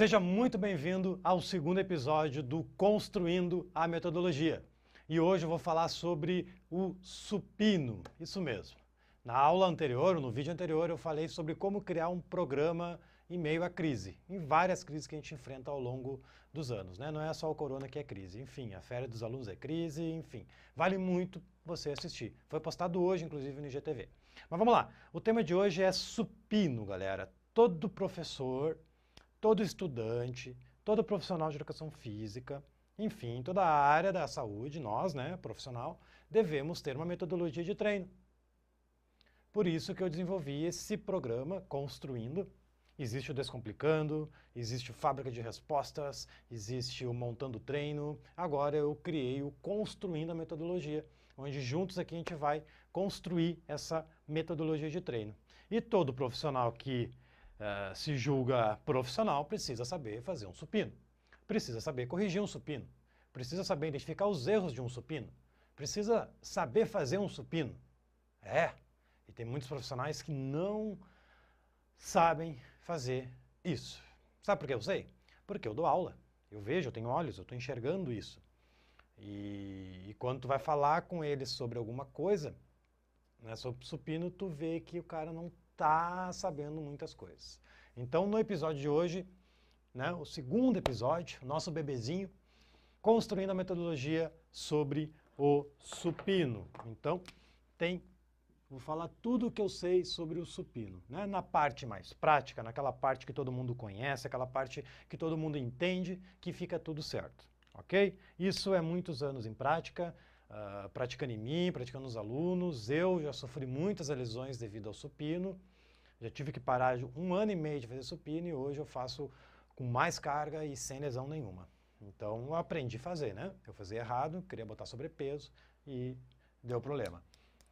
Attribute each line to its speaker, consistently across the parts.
Speaker 1: Seja muito bem-vindo ao segundo episódio do Construindo a Metodologia. E hoje eu vou falar sobre o supino, isso mesmo. Na aula anterior, no vídeo anterior, eu falei sobre como criar um programa em meio à crise, em várias crises que a gente enfrenta ao longo dos anos. Né? Não é só o corona que é crise, enfim, a férias dos alunos é crise, enfim. Vale muito você assistir. Foi postado hoje, inclusive, no IGTV. Mas vamos lá, o tema de hoje é supino, galera. Todo professor todo estudante, todo profissional de educação física, enfim, toda a área da saúde, nós, né, profissional, devemos ter uma metodologia de treino. Por isso que eu desenvolvi esse programa Construindo. Existe o Descomplicando, existe o Fábrica de Respostas, existe o Montando Treino. Agora eu criei o Construindo a Metodologia, onde juntos aqui a gente vai construir essa metodologia de treino. E todo profissional que uh, se julga profissional precisa saber fazer um supino, precisa saber corrigir um supino, precisa saber identificar os erros de um supino, precisa saber fazer um supino. É, e tem muitos profissionais que não sabem fazer isso. Sabe por que eu sei? Porque eu dou aula. Eu vejo, eu tenho olhos, eu estou enxergando isso. E, e, quando tu vai falar com eles sobre alguma coisa, né, sobre supino, tu vê que o cara não está sabendo muitas coisas. Então, no episódio de hoje, né, o segundo episódio, nosso bebezinho, construindo a metodologia sobre o supino. Então, tem Vou falar tudo o que eu sei sobre o supino, né? na parte mais prática, naquela parte que todo mundo conhece, aquela parte que todo mundo entende, que fica tudo certo, ok? Isso é muitos anos em prática, uh, praticando em mim, praticando nos alunos. Eu já sofri muitas lesões devido ao supino, já tive que parar um ano e meio de fazer supino e hoje eu faço com mais carga e sem lesão nenhuma. Então eu aprendi a fazer, né? Eu fazia errado, queria botar sobrepeso e deu problema.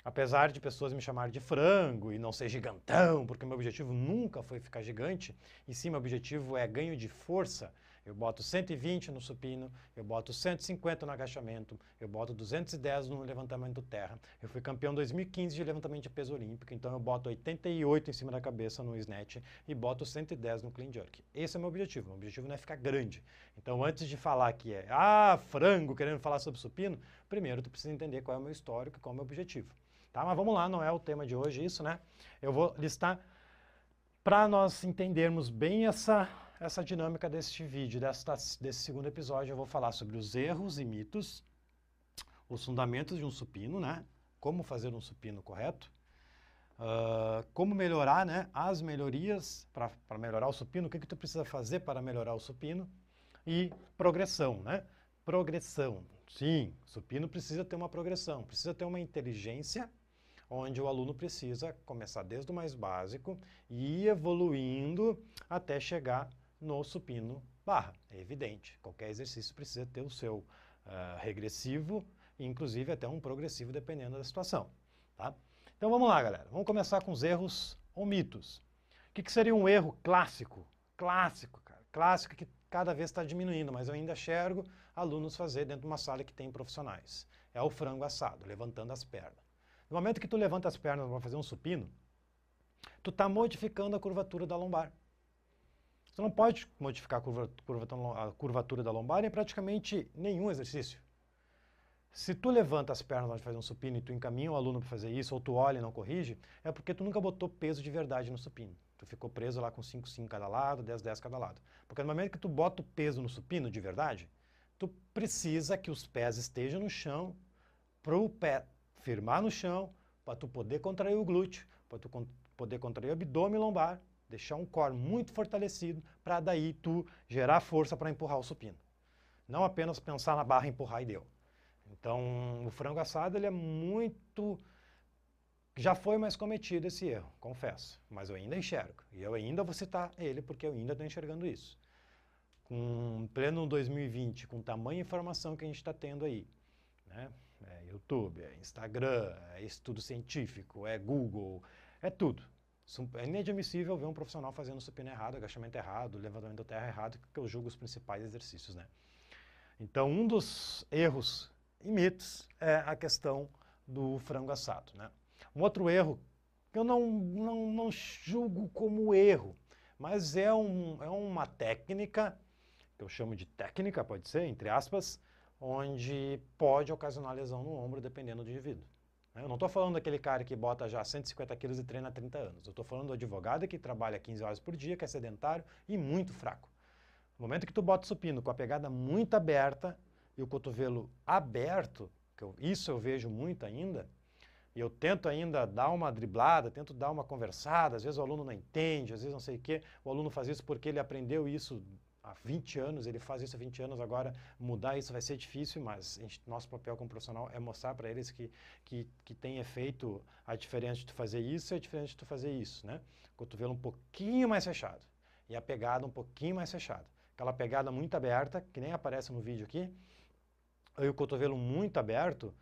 Speaker 1: Apesar de pessoas me chamarem de frango e não ser gigantão, porque meu objetivo nunca foi ficar gigante, e sim meu objetivo é ganho de força, eu boto 120 no supino, eu boto 150 no agachamento, eu boto 210 no levantamento terra. Eu fui campeão 2015 de levantamento de peso olímpico, então eu boto 88 em cima da cabeça no snatch e boto 110 no clean jerk. Esse é o meu objetivo. Meu objetivo não é ficar grande. Então, antes de falar que é, ah, frango, querendo falar sobre supino, primeiro tu precisa entender qual é o meu histórico e qual é o meu objetivo. Tá? Mas vamos lá, não é o tema de hoje isso, né? Eu vou listar para nós entendermos bem essa essa dinâmica deste vídeo, desta, desse segundo episódio, eu vou falar sobre os erros e mitos, os fundamentos de um supino, né? Como fazer um supino correto, uh, como melhorar, né? As melhorias para melhorar o supino, o que, que tu precisa fazer para melhorar o supino e progressão, né? Progressão. Sim, supino precisa ter uma progressão, precisa ter uma inteligência onde o aluno precisa começar desde o mais básico e ir evoluindo até chegar no supino barra. É evidente, qualquer exercício precisa ter o seu uh, regressivo inclusive até um progressivo dependendo da situação. Tá? Então vamos lá, galera. Vamos começar com os erros ou mitos. O que, que seria um erro clássico? Clássico, cara. Clássico que cada vez está diminuindo, mas eu ainda enxergo alunos fazer dentro de uma sala que tem profissionais. É o frango assado, levantando as pernas. No momento que tu levanta as pernas para fazer um supino, tu está modificando a curvatura da lombar. Você não pode modificar a, curva, a curvatura da lombar em praticamente nenhum exercício. Se tu levanta as pernas na hora de fazer um supino e tu encaminha o aluno para fazer isso, ou tu olha e não corrige, é porque tu nunca botou peso de verdade no supino. Tu ficou preso lá com 5, 5 cada lado, 10, 10 cada lado. Porque no momento que tu bota o peso no supino de verdade, tu precisa que os pés estejam no chão, para o pé firmar no chão, para tu poder contrair o glúteo, para tu poder contrair o abdômen lombar, deixar um core muito fortalecido para daí tu gerar força para empurrar o supino. Não apenas pensar na barra, empurrar e deu. Então, o frango assado ele é muito já foi mais cometido esse erro, confesso, mas eu ainda enxergo. E eu ainda vou citar ele porque eu ainda estou enxergando isso. Com pleno 2020, com tamanha informação que a gente está tendo aí, né? É YouTube, é Instagram, é estudo científico, é Google, é tudo. É inadmissível ver um profissional fazendo supino errado, agachamento errado, levantamento da terra errado, que eu julgo os principais exercícios, né? Então, um dos erros e mitos é a questão do frango assado, né? Um outro erro que eu não, não, não julgo como erro, Mas é, um, é uma técnica, que eu chamo de técnica, pode ser, entre aspas, onde pode ocasionar lesão no ombro, dependendo do indivíduo. Eu não estou falando daquele cara que bota já 150 quilos e treina há 30 anos. Eu estou falando do advogado que trabalha 15 horas por dia, que é sedentário e muito fraco. No momento que tu bota o supino com a pegada muito aberta e o cotovelo aberto, eu, isso eu vejo muito ainda, e eu tento ainda dar uma driblada, tento dar uma conversada, às vezes o aluno não entende, às vezes não sei o quê, o aluno faz isso porque ele aprendeu isso há 20 anos, ele faz isso há 20 anos, agora mudar isso vai ser difícil, mas gente, nosso papel como profissional é mostrar para eles que, que, que tem efeito a diferença de tu fazer isso e a diferença de tu fazer isso, né? Cotovelo um pouquinho mais fechado e a pegada um pouquinho mais fechada. Aquela pegada muito aberta, que nem aparece no vídeo aqui, e o cotovelo muito aberto,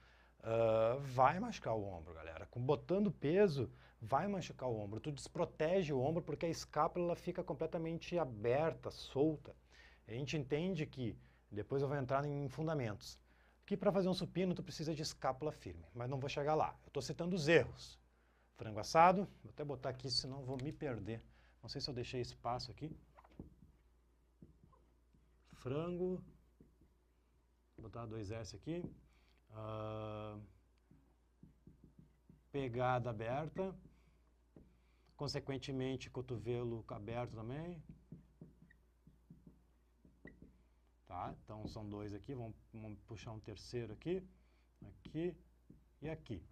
Speaker 1: uh, vai machucar o ombro, galera. Com, botando peso, vai machucar o ombro. Tu desprotege o ombro porque a escápula fica completamente aberta, solta. A gente entende que, depois eu vou entrar em fundamentos, que para fazer um supino tu precisa de escápula firme, mas não vou chegar lá. Eu estou citando os erros. Frango assado, vou até botar aqui, senão vou me perder. Não sei se eu deixei espaço aqui. Frango, vou botar dois S aqui. Uh, pegada aberta, consequentemente cotovelo aberto também. Tá? Então são dois aqui, vamos, vamos puxar um terceiro aqui, aqui e aqui.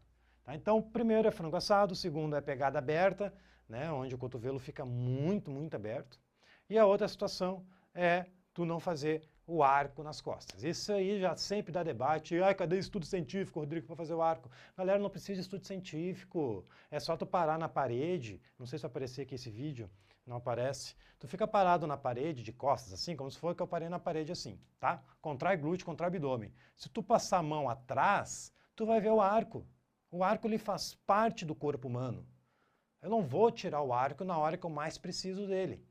Speaker 1: Tá? Então primeiro é frango assado, segundo é pegada aberta, né, onde o cotovelo fica muito, muito aberto. E a outra situação é tu não fazer o arco nas costas. Isso aí já sempre dá debate. Ai, cadê estudo científico, Rodrigo, para fazer o arco? Galera, não precisa de estudo científico. É só tu parar na parede. Não sei se vai aparecer aqui esse vídeo. Não aparece. Tu fica parado na parede, de costas, assim, como se fosse que eu parei na parede assim, tá? Contrai glúteo, contrai abdômen. Se tu passar a mão atrás, tu vai ver o arco. O arco, ele faz parte do corpo humano. Eu não vou tirar o arco na hora que eu mais preciso dele.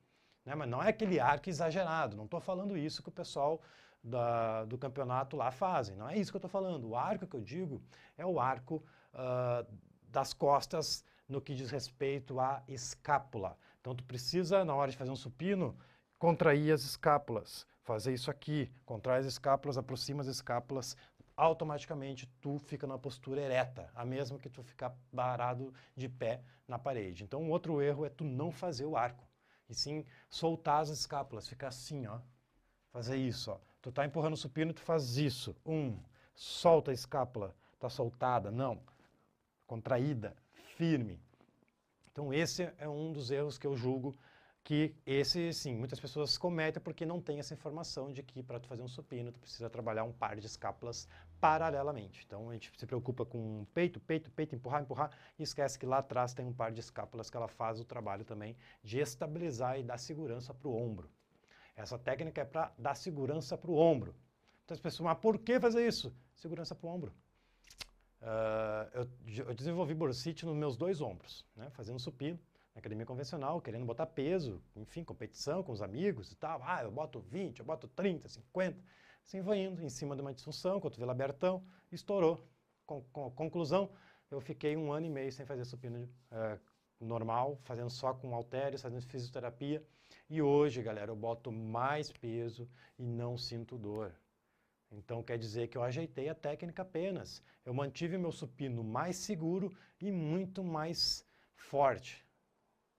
Speaker 1: Né? Mas não é aquele arco exagerado, não estou falando isso que o pessoal da, do campeonato lá fazem, não é isso que eu estou falando. O arco que eu digo é o arco uh, das costas no que diz respeito à escápula. Então tu precisa, na hora de fazer um supino, contrair as escápulas, fazer isso aqui, contrai as escápulas, aproxima as escápulas, automaticamente tu fica numa postura ereta, a mesma que tu ficar parado de pé na parede. Então, um outro erro é tu não fazer o arco sim soltar as escápulas, ficar assim, ó. Fazer isso, ó. Tu tá empurrando o supino, tu faz isso. Um, solta a escápula, tá soltada, não. Contraída, firme. Então esse é um dos erros que eu julgo que esse, sim, muitas pessoas cometem porque não tem essa informação de que para tu fazer um supino, tu precisa trabalhar um par de escápulas paralelamente. Então a gente se preocupa com peito, peito, peito, empurrar, empurrar e esquece que lá atrás tem um par de escápulas que ela faz o trabalho também de estabilizar e dar segurança para o ombro. Essa técnica é para dar segurança para o ombro. Então as pessoas, mas por que fazer isso? Segurança para o ombro. Uh, eu, eu, desenvolvi bursite nos meus dois ombros, né, fazendo supino na academia convencional, querendo botar peso, enfim, competição com os amigos e tal. Ah, eu boto 20, eu boto 30, 50. Assim foi indo, em cima de uma disfunção, cotovelo abertão, estourou. Com, com, conclusão, eu fiquei um ano e meio sem fazer supino é, normal, fazendo só com halteres, fazendo fisioterapia. E hoje, galera, eu boto mais peso e não sinto dor. Então quer dizer que eu ajeitei a técnica apenas. Eu mantive meu supino mais seguro e muito mais forte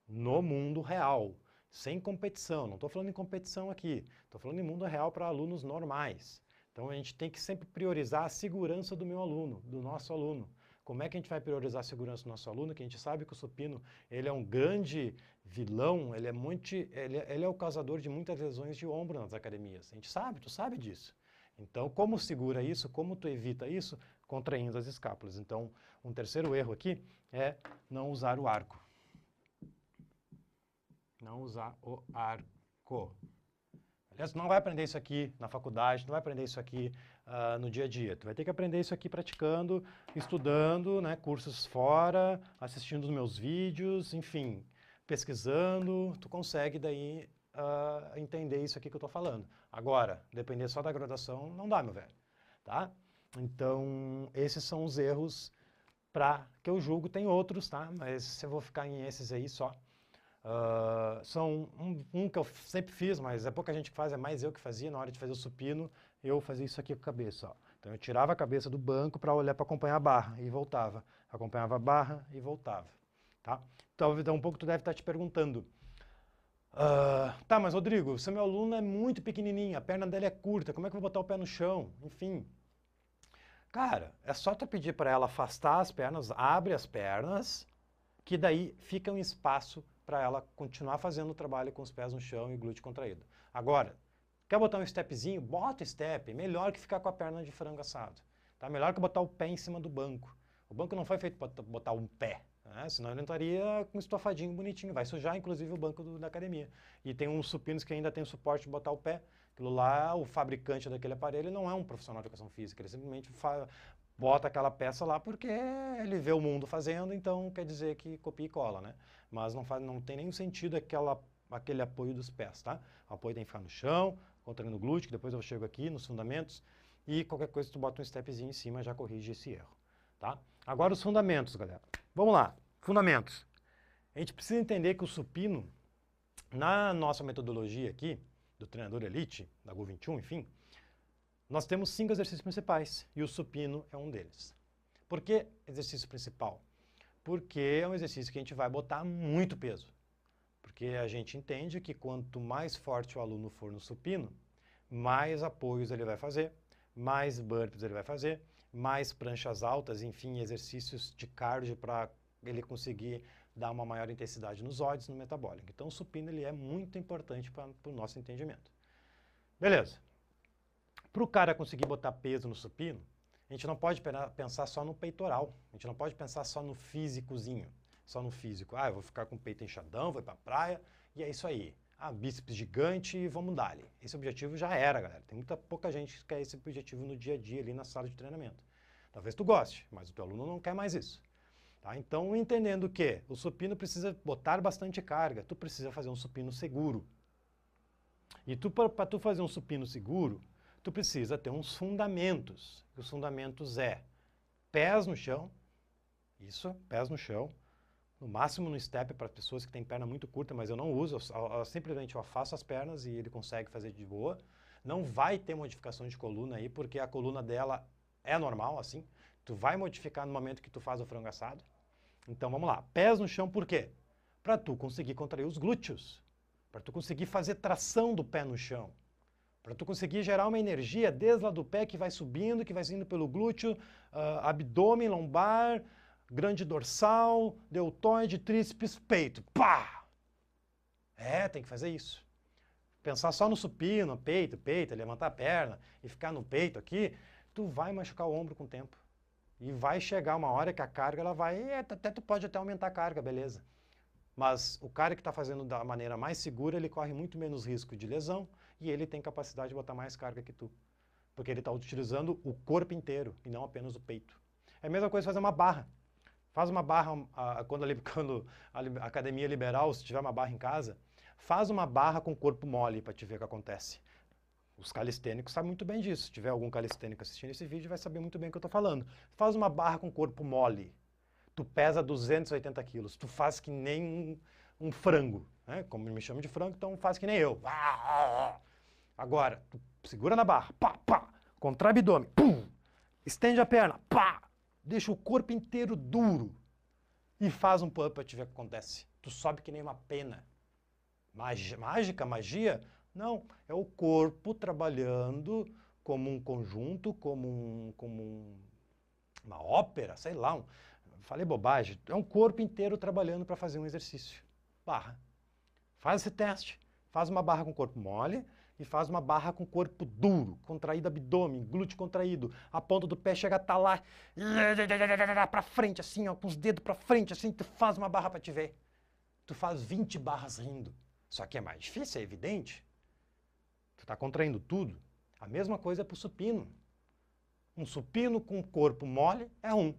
Speaker 1: no mundo real sem competição. Não estou falando em competição aqui, estou falando em mundo real para alunos normais. Então a gente tem que sempre priorizar a segurança do meu aluno, do nosso aluno. Como é que a gente vai priorizar a segurança do nosso aluno? Que a gente sabe que o supino ele é um grande vilão, ele é, muito, ele, é, ele é o causador de muitas lesões de ombro nas academias. A gente sabe, tu sabe disso. Então, como segura isso? Como tu evita isso? Contraindo as escápulas. Então, um terceiro erro aqui é não usar o arco não usar o arco. Aliás, não vai aprender isso aqui na faculdade, não vai aprender isso aqui uh, no dia a dia. Tu vai ter que aprender isso aqui praticando, estudando, né, cursos fora, assistindo os meus vídeos, enfim, pesquisando. Tu consegue daí uh, entender isso aqui que eu estou falando. Agora, depender só da graduação, não dá, meu velho. Tá? Então, esses são os erros para que eu julgo. Tem outros, tá? Mas eu vou ficar em esses aí só. Uh, são um, um, que eu sempre fiz, mas é pouca gente que faz, é mais eu que fazia na hora de fazer o supino, eu fazia isso aqui com a cabeça. Ó. Então eu tirava a cabeça do banco para olhar para acompanhar a barra e voltava. Acompanhava a barra e voltava. Tá? Então, então um pouco tu deve estar te perguntando. Uh, tá, mas Rodrigo, se meu aluno é muito pequenininho, a perna dele é curta, como é que eu vou botar o pé no chão? Enfim. Cara, é só tu pedir para ela afastar as pernas, abre as pernas, que daí fica um espaço para ela continuar fazendo o trabalho com os pés no chão e glúteo contraído. Agora, quer botar um stepzinho? Bota o step. Melhor que ficar com a perna de frango assado. Tá? Melhor que botar o pé em cima do banco. O banco não foi feito para botar um pé. Né? Senão ele estaria com um estofadinho bonitinho. Vai sujar, inclusive, o banco do, da academia. E tem uns supinos que ainda tem suporte de botar o pé. Aquilo lá, o fabricante daquele aparelho não é um profissional de educação física. Ele simplesmente bota aquela peça lá porque ele vê o mundo fazendo, então quer dizer que copia e cola, né? Mas não, faz, não tem nenhum sentido aquela, aquele apoio dos pés, tá? O apoio tem que ficar no chão, contraindo o glúteo, que depois eu chego aqui nos fundamentos, e qualquer coisa tu bota um stepzinho em cima já corrige esse erro, tá? Agora os fundamentos, galera. Vamos lá, fundamentos. A gente precisa entender que o supino, na nossa metodologia aqui, do treinador elite, da GO21, enfim, nós temos cinco exercícios principais e o supino é um deles. Por que exercício principal? Porque é um exercício que a gente vai botar muito peso. Porque a gente entende que quanto mais forte o aluno for no supino, mais apoios ele vai fazer, mais burpees ele vai fazer, mais pranchas altas, enfim, exercícios de cardio para ele conseguir dar uma maior intensidade nos ódios, no metabólico. Então o supino ele é muito importante para o nosso entendimento. Beleza. Para o cara conseguir botar peso no supino, a gente não pode pensar só no peitoral. A gente não pode pensar só no físicozinho, só no físico. Ah, eu vou ficar com o peito inchadão, vou para a praia e é isso aí. Ah, bíceps gigante e vamos dar-lhe. Esse objetivo já era, galera. Tem muita pouca gente que quer esse objetivo no dia a dia ali na sala de treinamento. Talvez tu goste, mas o teu aluno não quer mais isso. Tá? Então, entendendo que o supino precisa botar bastante carga, tu precisa fazer um supino seguro. E tu, para tu fazer um supino seguro, tu precisa ter uns fundamentos. Os fundamentos é pés no chão, isso, pés no chão, no máximo no step para pessoas que têm perna muito curta, mas eu não uso, eu, eu, simplesmente eu afasto as pernas e ele consegue fazer de boa. Não vai ter modificação de coluna aí, porque a coluna dela é normal, assim. Tu vai modificar no momento que tu faz o frango assado. Então vamos lá, pés no chão por quê? Para tu conseguir contrair os glúteos, para tu conseguir fazer tração do pé no chão para tu conseguir gerar uma energia desde lá do pé que vai subindo, que vai indo pelo glúteo, uh, abdômen, lombar, grande dorsal, deltoide, tríceps, peito. Pá! É, tem que fazer isso. Pensar só no supino, peito, peito, levantar a perna e ficar no peito aqui, tu vai machucar o ombro com o tempo. E vai chegar uma hora que a carga ela vai, até tu pode até aumentar a carga, beleza. Mas o cara que está fazendo da maneira mais segura, ele corre muito menos risco de lesão, e ele tem capacidade de botar mais carga que tu. Porque ele está utilizando o corpo inteiro e não apenas o peito. É a mesma coisa fazer uma barra. Faz uma barra, a, quando, a, quando a academia liberal, se tiver uma barra em casa, faz uma barra com o corpo mole para te ver o que acontece. Os calistênicos sabem muito bem disso. Se tiver algum calistênico assistindo esse vídeo, vai saber muito bem o que eu estou falando. Faz uma barra com corpo mole. Tu pesa 280 quilos. Tu faz que nem um, um frango. Né? Como me chamo de frango, então faz que nem eu. Agora, tu segura na barra, pá, pá, contrai o abdômen, pum, estende a perna, pá, deixa o corpo inteiro duro e faz um pull-up para te ver o que acontece. Tu sobe que nem uma pena. Mágica, mágica, magia? Não, é o corpo trabalhando como um conjunto, como, um, como um, uma ópera, sei lá, um, falei bobagem. É um corpo inteiro trabalhando para fazer um exercício. Barra. Faz esse teste. Faz uma barra com o corpo mole, e faz uma barra com o corpo duro, contraído abdômen, glúteo contraído, a ponta do pé chega a estar tá lá, para frente, assim, ó, com os dedos para frente, assim, tu faz uma barra para te ver. Tu faz 20 barras rindo. Só que é mais difícil, é evidente. Tu está contraindo tudo. A mesma coisa é para o supino. Um supino com corpo mole é um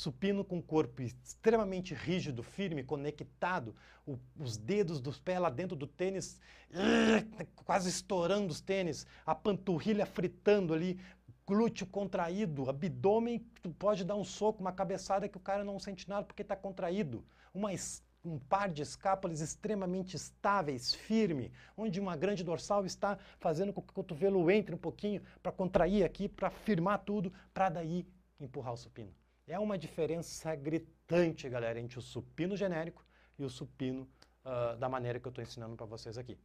Speaker 1: supino com o corpo extremamente rígido, firme, conectado, o, os dedos dos pés lá dentro do tênis, quase estourando os tênis, a panturrilha fritando ali, glúteo contraído, abdômen, tu pode dar um soco, uma cabeçada que o cara não sente nada porque está contraído. Uma um par de escápulas extremamente estáveis, firme, onde uma grande dorsal está fazendo com que o cotovelo entre um pouquinho para contrair aqui, para firmar tudo, para daí empurrar o supino. É uma diferença gritante, galera, entre o supino genérico e o supino uh, da maneira que eu estou ensinando para vocês aqui.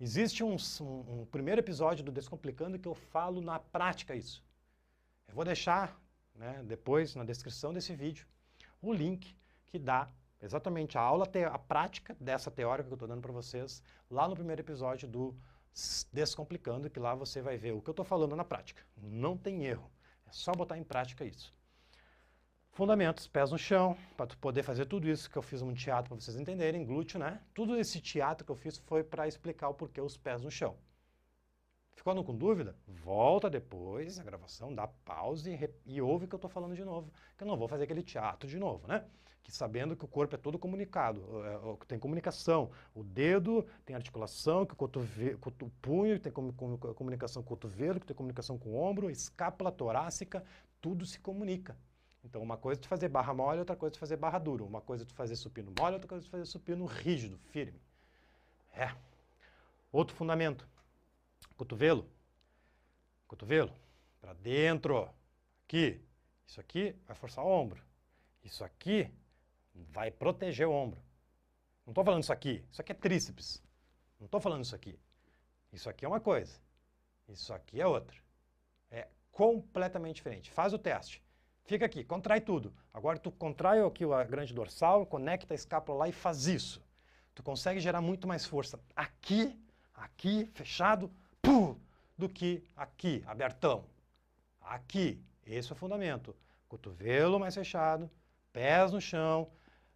Speaker 1: Existe um, um, um primeiro episódio do Descomplicando que eu falo na prática isso. Eu vou deixar né, depois na descrição desse vídeo o link que dá exatamente a aula, a prática dessa teórica que eu estou dando para vocês lá no primeiro episódio do Descomplicando, que lá você vai ver o que eu estou falando na prática. Não tem erro, é só botar em prática isso. Fundamentos, pés no chão, para tu poder fazer tudo isso que eu fiz um teatro para vocês entenderem, glúteo, né? Tudo esse teatro que eu fiz foi para explicar o porquê os pés no chão. Ficou com dúvida? Volta depois a gravação, dá pause e, e ouve o que eu estou falando de novo, que eu não vou fazer aquele teatro de novo, né? Que sabendo que o corpo é todo comunicado, é, tem comunicação, o dedo tem articulação, que o, cotovelo, o punho tem comunicação com o cotovelo, que tem comunicação com o ombro, escápula torácica, tudo se comunica. Então, uma coisa é tu fazer barra mole, outra coisa é tu fazer barra duro. Uma coisa é tu fazer supino mole, outra coisa é tu fazer supino rígido, firme. É. Outro fundamento. Cotovelo. Cotovelo. Para dentro. Aqui. Isso aqui vai forçar o ombro. Isso aqui vai proteger o ombro. Não estou falando isso aqui. Isso aqui é tríceps. Não estou falando isso aqui. Isso aqui é uma coisa. Isso aqui é outra. É completamente diferente. Faz o teste. Fica aqui, contrai tudo. Agora tu contrai aqui a grande dorsal, conecta a escápula lá e faz isso. Tu consegue gerar muito mais força aqui, aqui, fechado, do que aqui, abertão. Aqui, esse é o fundamento. Cotovelo mais fechado, pés no chão,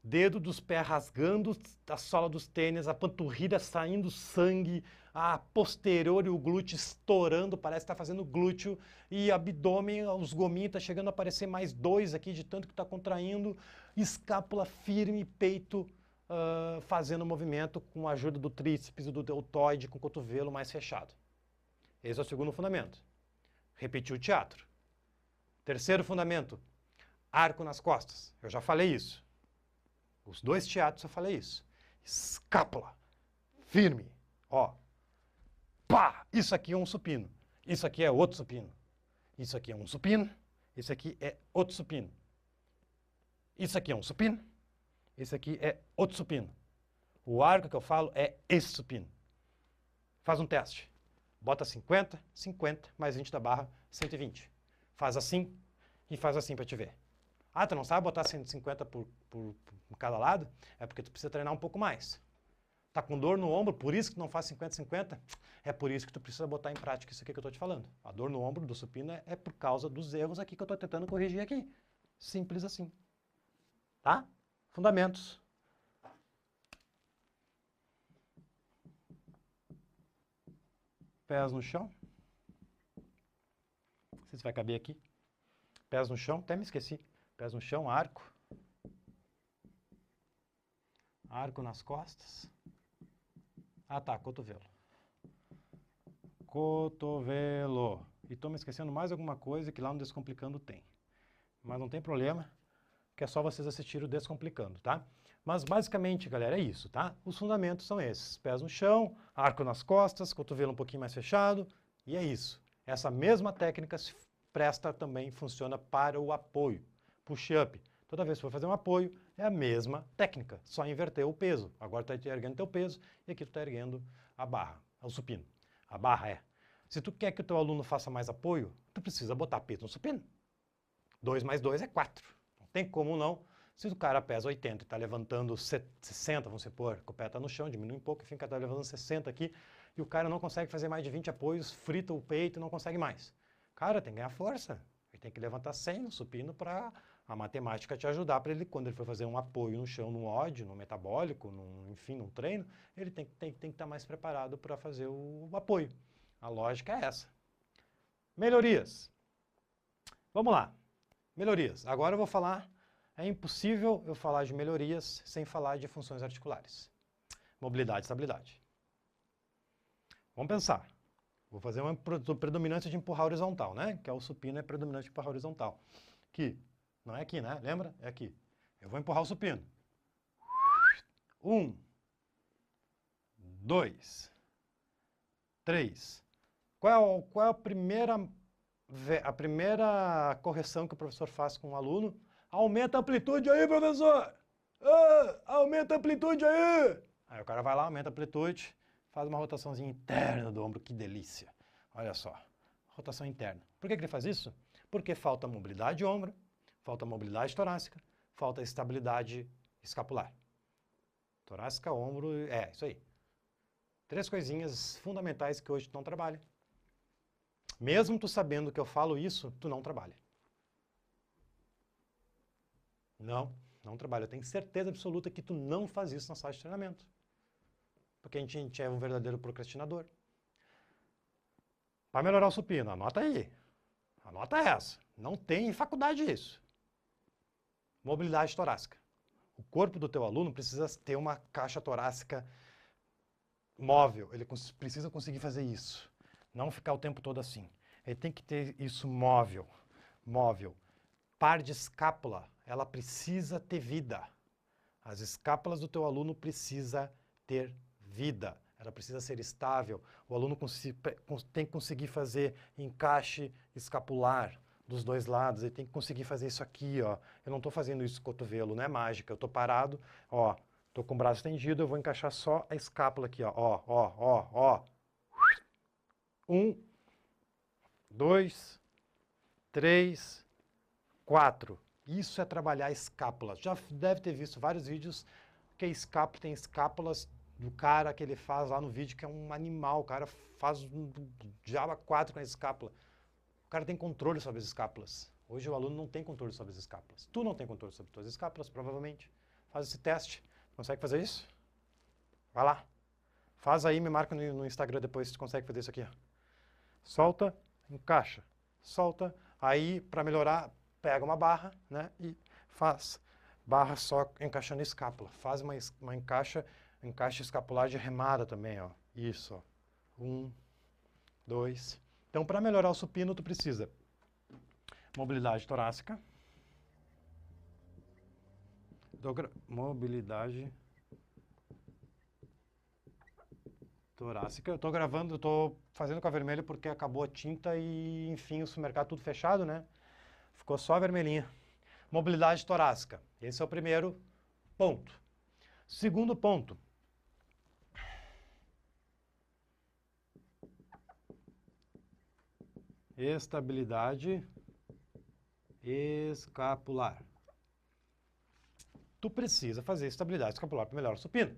Speaker 1: dedo dos pés rasgando a sola dos tênis, a panturrilha saindo sangue, a posterior e o glúteo estourando, parece que está fazendo glúteo, e abdômen, os gominhos está chegando a aparecer mais dois aqui de tanto que está contraindo, escápula firme, peito uh, fazendo movimento com a ajuda do tríceps e do deltoide com o cotovelo mais fechado. Esse é o segundo fundamento. Repetir o teatro. Terceiro fundamento, arco nas costas. Eu já falei isso. Os dois teatros eu falei isso. Escápula, firme. Ó, pá, isso aqui é um supino. Isso aqui é outro supino. Isso aqui é um supino. Isso aqui é outro supino. Isso aqui é um supino. Esse aqui é outro supino. O arco que eu falo é esse supino. Faz um teste. Bota 50, 50, mais 20 da barra, 120. Faz assim e faz assim para te ver. Ah, tu não sabe botar 150 por, por, por cada lado? É porque tu precisa treinar um pouco mais. Tá com dor no ombro, por isso que não faz 50-50? É por isso que tu precisa botar em prática isso aqui que eu estou te falando. A dor no ombro do supino é, é por causa dos erros aqui que eu estou tentando corrigir aqui. Simples assim. Tá? Fundamentos. Pés no chão. Não sei se vai caber aqui. Pés no chão, até me esqueci. Pés no chão, arco. Arco nas costas. Ah tá, cotovelo. Cotovelo. E estou me esquecendo mais alguma coisa que lá no Descomplicando tem. Mas não tem problema, que é só vocês assistirem o Descomplicando, tá? Mas basicamente, galera, é isso, tá? Os fundamentos são esses. Pés no chão, arco nas costas, cotovelo um pouquinho mais fechado, e é isso. Essa mesma técnica se presta também, funciona para o apoio push-up. Toda vez que for fazer um apoio, é a mesma técnica, só inverter o peso. Agora tu está erguendo teu peso e aqui tu está erguendo a barra, o supino. A barra é. Se tu quer que o teu aluno faça mais apoio, tu precisa botar peso no supino. 2 mais 2 é 4. Não tem como não. Se o cara pesa 80 e está levantando 60, vamos supor, com o pé está no chão, diminui um pouco, fica tá levantando 60 aqui, e o cara não consegue fazer mais de 20 apoios, frita o peito e não consegue mais. Cara, tem que ganhar força. Ele tem que levantar 100 no supino para a matemática te ajudar para ele, quando ele for fazer um apoio no chão, no ódio, no metabólico, num, enfim, num treino, ele tem, tem, tem que estar tá mais preparado para fazer o, o apoio. A lógica é essa. Melhorias. Vamos lá. Melhorias. Agora eu vou falar, é impossível eu falar de melhorias sem falar de funções articulares. Mobilidade e estabilidade. Vamos pensar. Vou fazer uma predominância de empurrar horizontal, né? Que é o supino é predominante de empurrar horizontal. Que não é aqui, né? Lembra? É aqui. Eu vou empurrar o supino. Um, dois, três. Qual é, qual é a primeira a primeira correção que o professor faz com o aluno? Aumenta a amplitude aí, professor! Ah, aumenta a amplitude aí! Aí o cara vai lá, aumenta a amplitude, faz uma rotaçãozinha interna do ombro, que delícia. Olha só, rotação interna. Por que, que ele faz isso? Porque falta mobilidade de ombro, falta mobilidade torácica, falta estabilidade escapular. Torácica, ombro, é, isso aí. Três coisinhas fundamentais que hoje tu não trabalha. Mesmo tu sabendo que eu falo isso, tu não trabalha. Não, não trabalha. Eu tenho certeza absoluta que tu não faz isso na sala de treinamento. Porque a gente, é um verdadeiro procrastinador. Para melhorar o supino, anota aí. Anota essa. Não tem faculdade isso. Mobilidade torácica. O corpo do teu aluno precisa ter uma caixa torácica móvel. Ele precisa conseguir fazer isso. Não ficar o tempo todo assim. Ele tem que ter isso móvel. Móvel. Par de escápula, ela precisa ter vida. As escápulas do teu aluno precisa ter vida. Ela precisa ser estável. O aluno tem que conseguir fazer encaixe escapular dos dois lados. Ele tem que conseguir fazer isso aqui, ó. Eu não estou fazendo isso com o cotovelo, não é mágica. Eu estou parado, ó. Estou com o braço estendido, eu vou encaixar só a escápula aqui, ó. Ó, ó, ó, ó. Um, dois, três, quatro. Isso é trabalhar escápulas. Já deve ter visto vários vídeos que a escápula tem escápulas do cara que ele faz lá no vídeo, que é um animal. O cara faz um diabo quatro com a escápula. Cara tem controle sobre as escápulas. Hoje o aluno não tem controle sobre as escápulas. Tu não tem controle sobre as escápulas, provavelmente. Faz esse teste. Consegue fazer isso? Vai lá. Faz aí, me marca no, no Instagram depois se tu consegue fazer isso aqui. Solta, encaixa. Solta. Aí, para melhorar, pega uma barra né, e faz barra só encaixando escápula. Faz uma, uma encaixa, encaixa escapular de remada também. Ó. Isso. Ó. Um, dois. Então, para melhorar o supino, tu precisa mobilidade torácica, mobilidade torácica. Eu estou gravando, estou fazendo com a vermelha porque acabou a tinta e, enfim, o supermercado tudo fechado, né? Ficou só a vermelhinha. Mobilidade torácica. Esse é o primeiro ponto. Segundo ponto. Estabilidade escapular. Tu precisa fazer estabilidade escapular para melhorar o supino.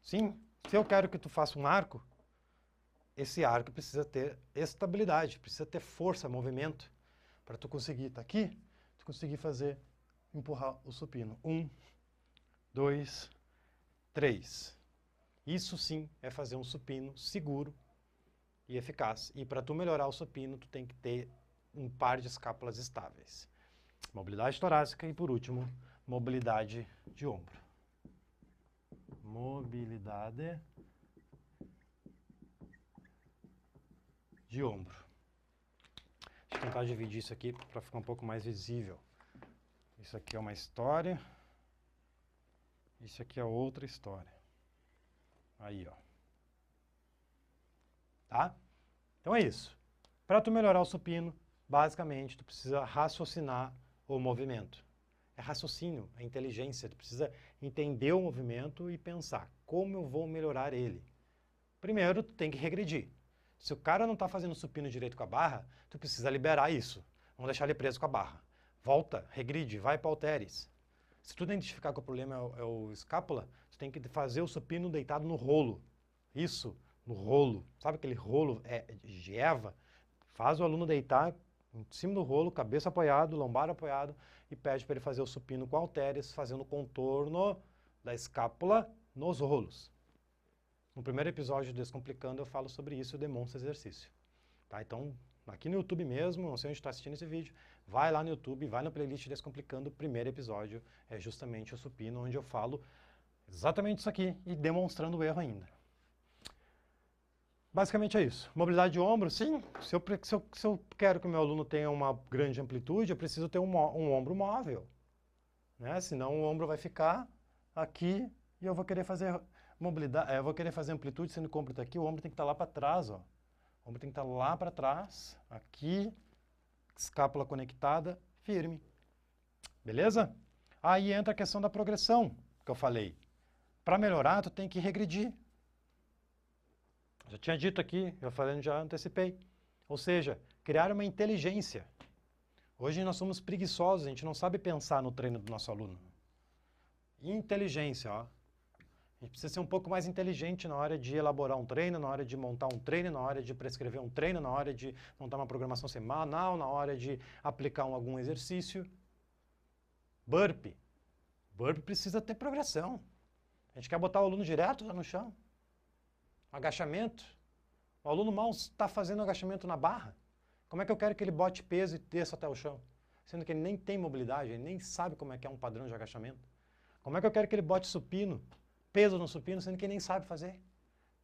Speaker 1: Sim, se eu quero que tu faça um arco, esse arco precisa ter estabilidade, precisa ter força, movimento, para tu conseguir estar tá aqui, tu conseguir fazer, empurrar o supino. Um, dois, três. Isso sim é fazer um supino seguro e eficaz. E para tu melhorar o supino, tu tem que ter um par de escápulas estáveis. Mobilidade torácica e, por último, mobilidade de ombro mobilidade de ombro. Deixa eu tentar dividir isso aqui para ficar um pouco mais visível. Isso aqui é uma história. Isso aqui é outra história. Aí, ó. Tá? Então é isso. Para tu melhorar o supino, basicamente, tu precisa raciocinar o movimento é raciocínio, é inteligência. Tu precisa entender o movimento e pensar como eu vou melhorar ele. Primeiro, tu tem que regredir. Se o cara não está fazendo supino direito com a barra, tu precisa liberar isso. Não deixar ele preso com a barra. Volta, regride, vai para halteres. Se tu identificar que o problema é o, é o escápula, tu tem que fazer o supino deitado no rolo. Isso, no rolo. Sabe aquele rolo é, de Eva? Faz o aluno deitar em cima do rolo, cabeça apoiado, lombar apoiado, e pede para ele fazer o supino com halteres, fazendo o contorno da escápula nos rolos. No primeiro episódio de Descomplicando eu falo sobre isso e demonstro exercício. Tá? Então, aqui no YouTube mesmo, não sei onde está assistindo esse vídeo, vai lá no YouTube, vai na playlist Descomplicando, o primeiro episódio é justamente o supino, onde eu falo exatamente isso aqui e demonstrando o erro ainda. Basicamente é isso. Mobilidade de ombro, sim. Se eu, se eu, se eu quero que o meu aluno tenha uma grande amplitude, eu preciso ter um, um ombro móvel. Né? Senão o ombro vai ficar aqui e eu vou querer fazer mobilidade, eu vou querer fazer amplitude sendo que o ombro está aqui, o ombro tem que estar tá lá para trás, ó. O ombro tem que estar tá lá para trás, aqui, escápula conectada, firme. Beleza? Aí entra a questão da progressão, que eu falei. Para melhorar, tu tem que regredir. Já tinha dito aqui, eu falei, já antecipei. Ou seja, criar uma inteligência. Hoje nós somos preguiçosos, a gente não sabe pensar no treino do nosso aluno. Inteligência, ó. A gente precisa ser um pouco mais inteligente na hora de elaborar um treino, na hora de montar um treino, na hora de prescrever um treino, na hora de montar uma programação semanal, na hora de aplicar um, algum exercício. Burp. Burp precisa ter progressão. A gente quer botar o aluno direto lá no chão. Agachamento. O aluno mal está fazendo agachamento na barra. Como é que eu quero que ele bote peso e desça até o chão? Sendo que ele nem tem mobilidade, ele nem sabe como é que é um padrão de agachamento. Como é que eu quero que ele bote supino, peso no supino, sendo que ele nem sabe fazer?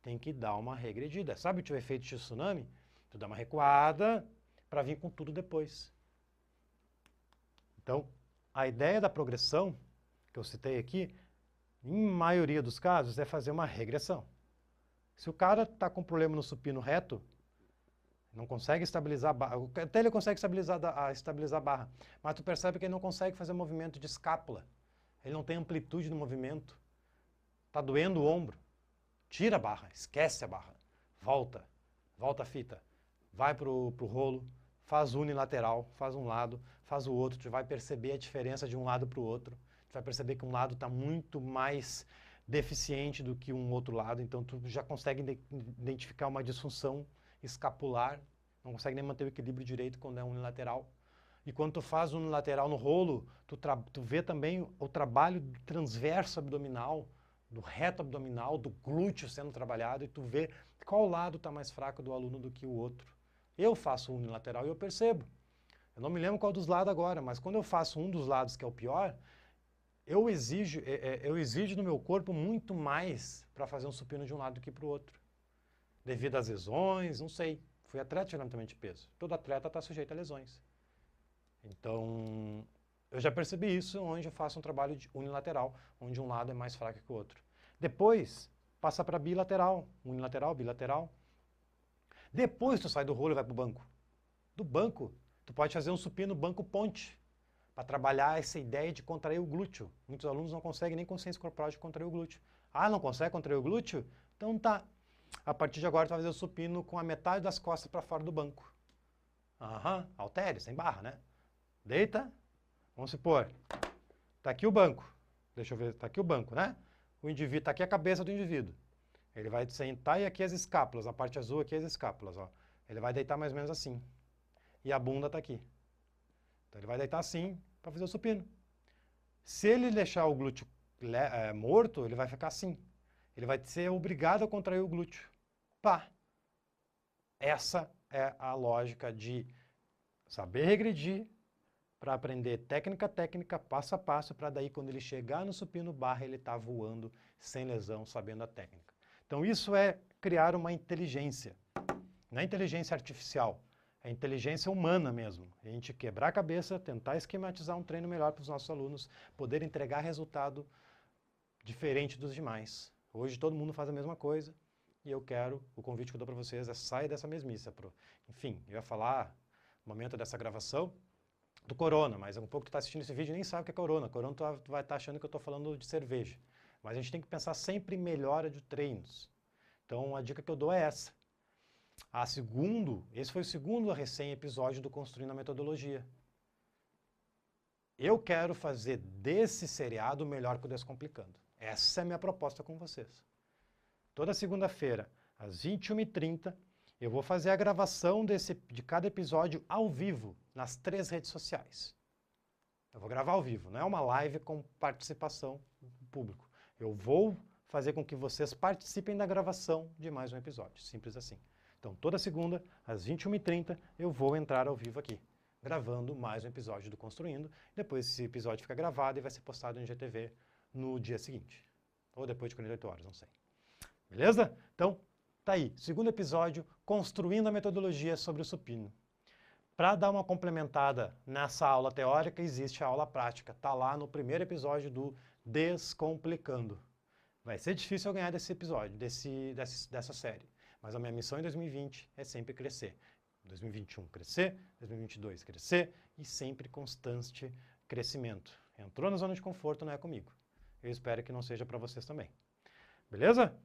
Speaker 1: Tem que dar uma regredida. Sabe o efeito de tsunami? Tu dá uma recuada para vir com tudo depois. Então, a ideia da progressão, que eu citei aqui, em maioria dos casos, é fazer uma regressão. Se o cara está com problema no supino reto, não consegue estabilizar a barra. Até ele consegue estabilizar a, estabilizar a barra. Mas tu percebe que ele não consegue fazer movimento de escápula. Ele não tem amplitude no movimento. Está doendo o ombro. Tira a barra, esquece a barra. Volta, volta a fita. Vai para o rolo, faz unilateral, faz um lado, faz o outro. Tu vai perceber a diferença de um lado para o outro. Tu vai perceber que um lado está muito mais deficiente do que um outro lado. Então tu já consegue identificar uma disfunção escapular, não consegue nem manter o equilíbrio direito quando é unilateral. E quando tu faz unilateral no rolo, tu, tu vê também o trabalho transverso abdominal, do reto abdominal, do glúteo sendo trabalhado, e tu vê qual lado está mais fraco do aluno do que o outro. Eu faço unilateral e eu percebo. Eu não me lembro qual dos lados agora, mas quando eu faço um dos lados que é o pior, eu exijo, é, é, eu exijo no meu corpo muito mais para fazer um supino de um lado do que para o outro devido às lesões, não sei. Fui atleta levantamento de peso. Todo atleta está sujeito a lesões. Então, eu já percebi isso onde eu faço um trabalho unilateral, onde um lado é mais fraco que o outro. Depois, passa para bilateral, unilateral, bilateral. Depois tu sai do rolo e vai para o banco. Do banco, tu pode fazer um supino banco ponte, para trabalhar essa ideia de contrair o glúteo. Muitos alunos não conseguem nem consciência corporal de contrair o glúteo. Ah, não consegue contrair o glúteo? Então tá, a partir de agora, tu vai fazer o supino com a metade das costas para fora do banco. Aham, altere, sem barra, né? Deita, vamos supor, está aqui o banco. Deixa eu ver, está aqui o banco, né? O indivíduo, está aqui a cabeça do indivíduo. Ele vai sentar e aqui as escápulas, a parte azul aqui as escápulas, ó. Ele vai deitar mais ou menos assim. E a bunda está aqui. Então ele vai deitar assim para fazer o supino. Se ele deixar o glúteo é, morto, ele vai ficar assim. Ele vai ser obrigado a contrair o glúteo. Pá! Essa é a lógica de saber regredir para aprender técnica técnica, passo a passo, para daí quando ele chegar no supino barra, ele está voando sem lesão, sabendo a técnica. Então isso é criar uma inteligência. Não é inteligência artificial, é inteligência humana mesmo. A gente quebrar a cabeça, tentar esquematizar um treino melhor para os nossos alunos, poder entregar resultado diferente dos demais. Hoje todo mundo faz a mesma coisa e eu quero, o convite que eu dou para vocês é sair dessa mesmice. Pro, enfim, eu ia falar no momento dessa gravação do corona, mas um pouco tu está assistindo esse vídeo nem sabe o que é corona. Corona tu vai estar tá achando que eu estou falando de cerveja. Mas a gente tem que pensar sempre em melhora de treinos. Então a dica que eu dou é essa. A segundo, esse foi o segundo recém-episódio do Construindo a Metodologia. Eu quero fazer desse seriado melhor que o Descomplicando. Essa é a minha proposta com vocês. Toda segunda-feira, às 21h30, eu vou fazer a gravação desse, de cada episódio ao vivo, nas três redes sociais. Eu vou gravar ao vivo, não é uma live com participação do público. Eu vou fazer com que vocês participem da gravação de mais um episódio, simples assim. Então, toda segunda, às 21h30, eu vou entrar ao vivo aqui, gravando mais um episódio do Construindo. Depois esse episódio fica gravado e vai ser postado no GTV no dia seguinte. Ou depois de 48 horas, não sei. Beleza? Então, tá aí. Segundo episódio, construindo a metodologia sobre o supino. Para dar uma complementada nessa aula teórica, existe a aula prática. Está lá no primeiro episódio do Descomplicando. Vai ser difícil eu ganhar desse episódio, desse, desse, dessa série. Mas a minha missão em 2020 é sempre crescer. 2021 crescer, 2022 crescer e sempre constante crescimento. Entrou na zona de conforto, não é comigo. Eu espero que não seja para vocês também. Beleza?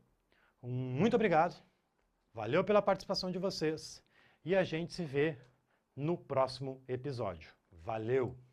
Speaker 1: Muito obrigado. Valeu pela participação de vocês. E a gente se vê no próximo episódio. Valeu!